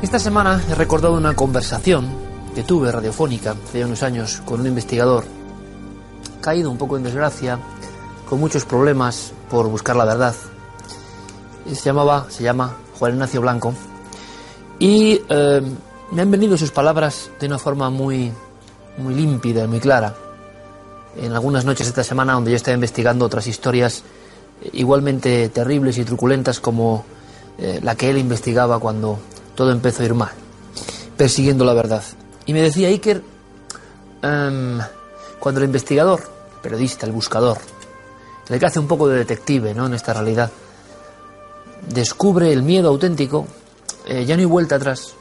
Esta semana he recordado una conversación que tuve radiofónica hace unos años con un investigador caído un poco en desgracia, con muchos problemas por buscar la verdad. Se llamaba, se llama Juan Ignacio Blanco y eh, me han venido sus palabras de una forma muy, muy límpida y muy clara. En algunas noches de esta semana donde yo estaba investigando otras historias igualmente terribles y truculentas como eh, la que él investigaba cuando todo empezó a ir mal, persiguiendo la verdad. Y me decía Iker, em, cuando el investigador, periodista, el buscador, el que hace un poco de detective ¿no? en esta realidad, descubre el miedo auténtico, eh, ya no hay vuelta atrás.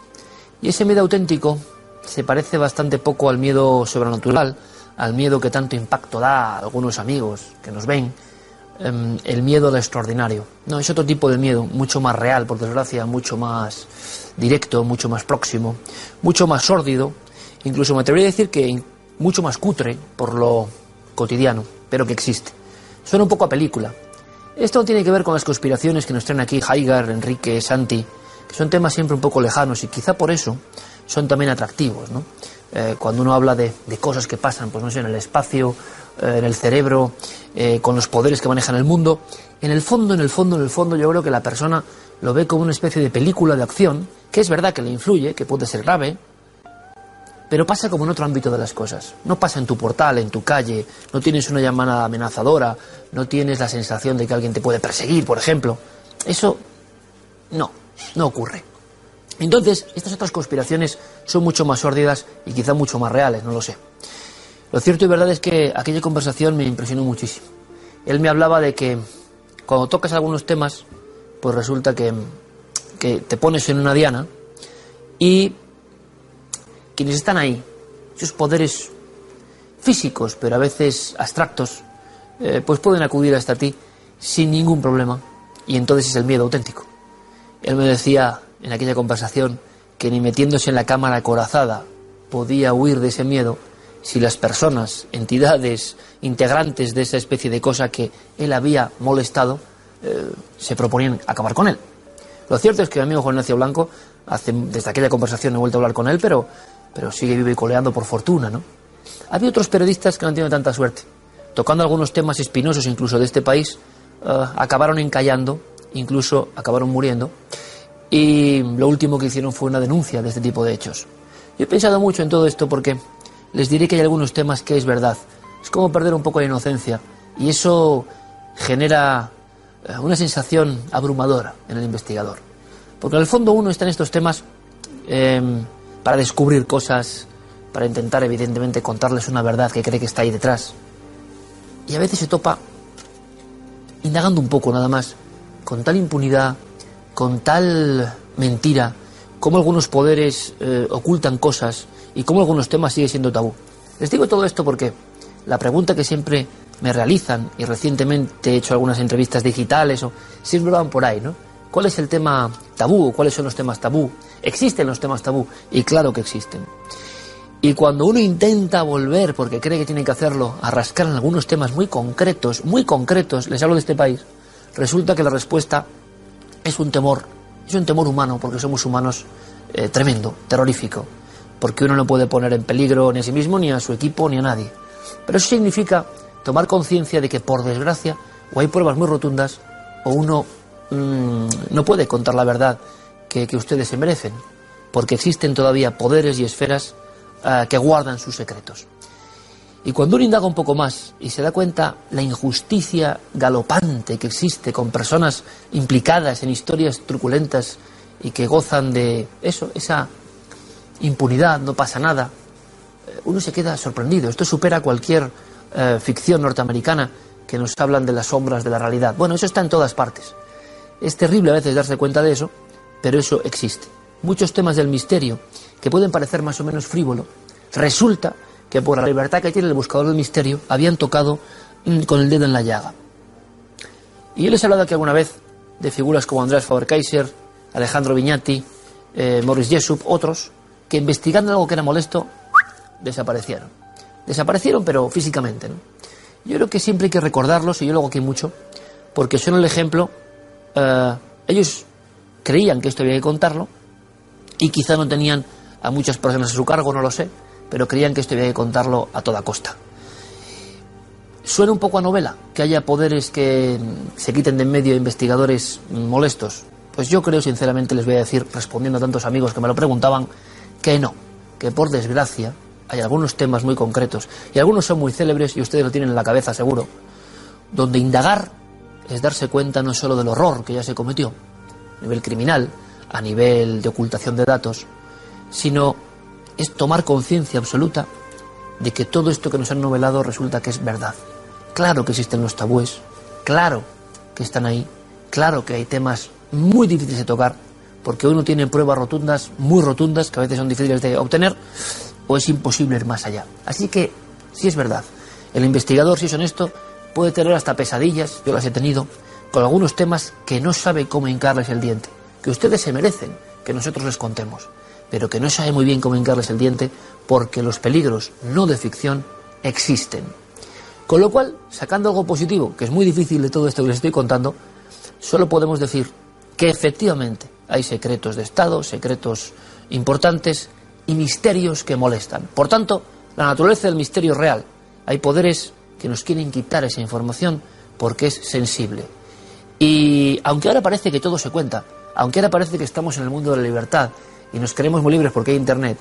Y ese miedo auténtico se parece bastante poco al miedo sobrenatural, al miedo que tanto impacto da a algunos amigos que nos ven, Em, el miedo al extraordinario. No, es otro tipo de miedo, mucho más real, por desgracia, mucho más directo, mucho más próximo, mucho más sórdido, incluso me atrevería a decir que mucho más cutre por lo cotidiano, pero que existe. Suena un poco a película. Esto tiene que ver con las conspiraciones que nos traen aquí Haigar, Enrique, Santi, que son temas siempre un poco lejanos y quizá por eso son también atractivos, ¿no? Eh, cuando uno habla de, de, cosas que pasan, pues no sé, en el espacio, eh, en el cerebro, eh, con los poderes que manejan el mundo, en el fondo, en el fondo, en el fondo, yo creo que la persona lo ve como una especie de película de acción, que es verdad que le influye, que puede ser grave, pero pasa como en otro ámbito de las cosas. No pasa en tu portal, en tu calle, no tienes una llamada amenazadora, no tienes la sensación de que alguien te puede perseguir, por ejemplo. Eso no, no ocurre. Entonces, estas otras conspiraciones son mucho más sórdidas y quizá mucho más reales, no lo sé. Lo cierto y verdad es que aquella conversación me impresionó muchísimo. Él me hablaba de que cuando tocas algunos temas, pues resulta que, que te pones en una diana y quienes están ahí, esos poderes físicos, pero a veces abstractos, eh, pues pueden acudir hasta ti sin ningún problema. Y entonces es el miedo auténtico. Él me decía en aquella conversación que ni metiéndose en la cámara acorazada podía huir de ese miedo si las personas, entidades integrantes de esa especie de cosa que él había molestado, eh, se proponían acabar con él. Lo cierto es que mi amigo Juan Ignacio Blanco, desde aquella conversación he vuelto a hablar con él, pero, pero sigue vivo y coleando por fortuna, ¿no? Había otros periodistas que no han tenido tanta suerte. Tocando algunos temas espinosos incluso de este país, uh, acabaron encallando, incluso acabaron muriendo, y lo último que hicieron fue una denuncia de este tipo de hechos. Yo he pensado mucho en todo esto porque les diré que hay algunos temas que es verdad. Es como perder un poco de inocencia y eso genera eh, una sensación abrumadora en el investigador. Porque en el fondo uno está en estos temas eh, para descubrir cosas, para intentar evidentemente contarles una verdad que cree que está ahí detrás. Y a veces se topa indagando un poco nada más, con tal impunidad, con tal mentira, como algunos poderes eh, ocultan cosas y cómo algunos temas siguen siendo tabú. Les digo todo esto porque la pregunta que siempre me realizan, y recientemente he hecho algunas entrevistas digitales, o siempre van por ahí, ¿no? ¿Cuál es el tema tabú? ¿Cuáles son los temas tabú? ¿Existen los temas tabú? Y claro que existen. Y cuando uno intenta volver, porque cree que tiene que hacerlo, a rascar en algunos temas muy concretos, muy concretos, les hablo de este país, resulta que la respuesta es un temor, es un temor humano, porque somos humanos eh, tremendo, terrorífico porque uno no puede poner en peligro ni a sí mismo, ni a su equipo, ni a nadie. Pero eso significa tomar conciencia de que, por desgracia, o hay pruebas muy rotundas, o uno mmm, no puede contar la verdad que, que, ustedes se merecen, porque existen todavía poderes y esferas uh, que guardan sus secretos. Y cuando uno indaga un poco más y se da cuenta la injusticia galopante que existe con personas implicadas en historias truculentas y que gozan de eso, esa impunidad, no pasa nada, eh, uno se queda sorprendido. Esto supera cualquier eh, ficción norteamericana que nos hablan de las sombras de la realidad. Bueno, eso está en todas partes. Es terrible a veces darse cuenta de eso, pero eso existe. Muchos temas del misterio, que pueden parecer más o menos frívolo, resulta que por la libertad que tiene el buscador del misterio, habían tocado con el dedo en la llaga. Y yo les he hablado aquí alguna vez de figuras como Andrés Faber-Kaiser, Alejandro Viñati, eh, Morris Jessup, otros, que investigando algo que era molesto, desaparecieron. Desaparecieron, pero físicamente. ¿no? Yo creo que siempre hay que recordarlos, y yo lo hago aquí mucho, porque son el ejemplo. Eh, ellos creían que esto había que contarlo, y quizá no tenían a muchas personas a su cargo, no lo sé, pero creían que esto había que contarlo a toda costa. Suena un poco a novela que haya poderes que se quiten de en medio investigadores molestos. Pues yo creo, sinceramente, les voy a decir, respondiendo a tantos amigos que me lo preguntaban, que no, que por desgracia hay algunos temas muy concretos, y algunos son muy célebres y ustedes lo tienen en la cabeza seguro, donde indagar es darse cuenta no solo del horror que ya se cometió, a nivel criminal, a nivel de ocultación de datos, sino es tomar conciencia absoluta de que todo esto que nos han novelado resulta que es verdad. Claro que existen los tabúes, claro que están ahí, claro que hay temas muy difíciles de tocar, porque uno tiene pruebas rotundas, muy rotundas, que a veces son difíciles de obtener, o es imposible ir más allá. Así que, si es verdad, el investigador, si es honesto, puede tener hasta pesadillas, yo las he tenido, con algunos temas que no sabe cómo hincarles el diente, que ustedes se merecen que nosotros les contemos, pero que no sabe muy bien cómo hincarles el diente porque los peligros no de ficción existen. Con lo cual, sacando algo positivo, que es muy difícil de todo esto que les estoy contando, solo podemos decir que efectivamente hay secretos de Estado, secretos importantes y misterios que molestan. Por tanto, la naturaleza del misterio real. Hay poderes que nos quieren quitar esa información porque es sensible. Y aunque ahora parece que todo se cuenta, aunque ahora parece que estamos en el mundo de la libertad y nos creemos muy libres porque hay Internet,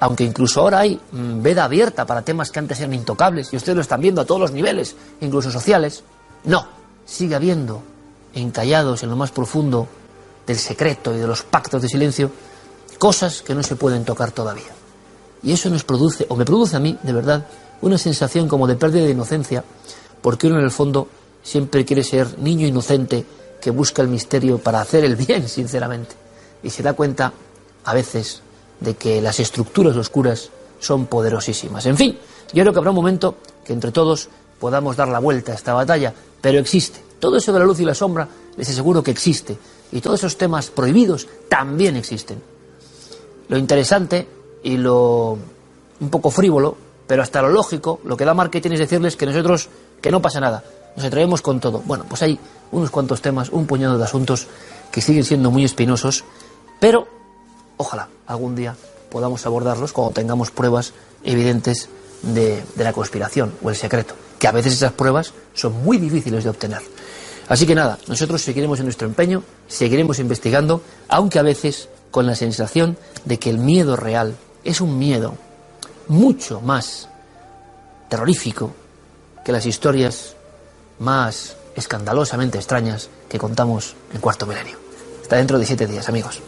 aunque incluso ahora hay mm, veda abierta para temas que antes eran intocables, y ustedes lo están viendo a todos los niveles, incluso sociales, no, sigue habiendo encallados en lo más profundo del secreto y de los pactos de silencio cosas que no se pueden tocar todavía. Y eso nos produce, o me produce a mí, de verdad, una sensación como de pérdida de inocencia, porque uno en el fondo siempre quiere ser niño inocente que busca el misterio para hacer el bien, sinceramente. Y se da cuenta, a veces, de que las estructuras oscuras son poderosísimas. En fin, yo creo que habrá un momento que entre todos podamos dar la vuelta a esta batalla, pero existe. Todo eso de la luz y la sombra les aseguro que existe. Y todos esos temas prohibidos también existen. Lo interesante y lo un poco frívolo pero hasta lo lógico, lo que da marketing es decirles que nosotros, que no pasa nada, nos atrevemos con todo. Bueno, pues hay unos cuantos temas, un puñado de asuntos que siguen siendo muy espinosos, pero ojalá algún día podamos abordarlos cuando tengamos pruebas evidentes de, la conspiración o el secreto, que a veces esas pruebas son muy difíciles de obtener. Así que nada, nosotros seguiremos en nuestro empeño, seguiremos investigando, aunque a veces con la sensación de que el miedo real es un miedo mucho más terrorífico que las historias más escandalosamente extrañas que contamos en Cuarto Milenio. Está dentro de siete días, amigos.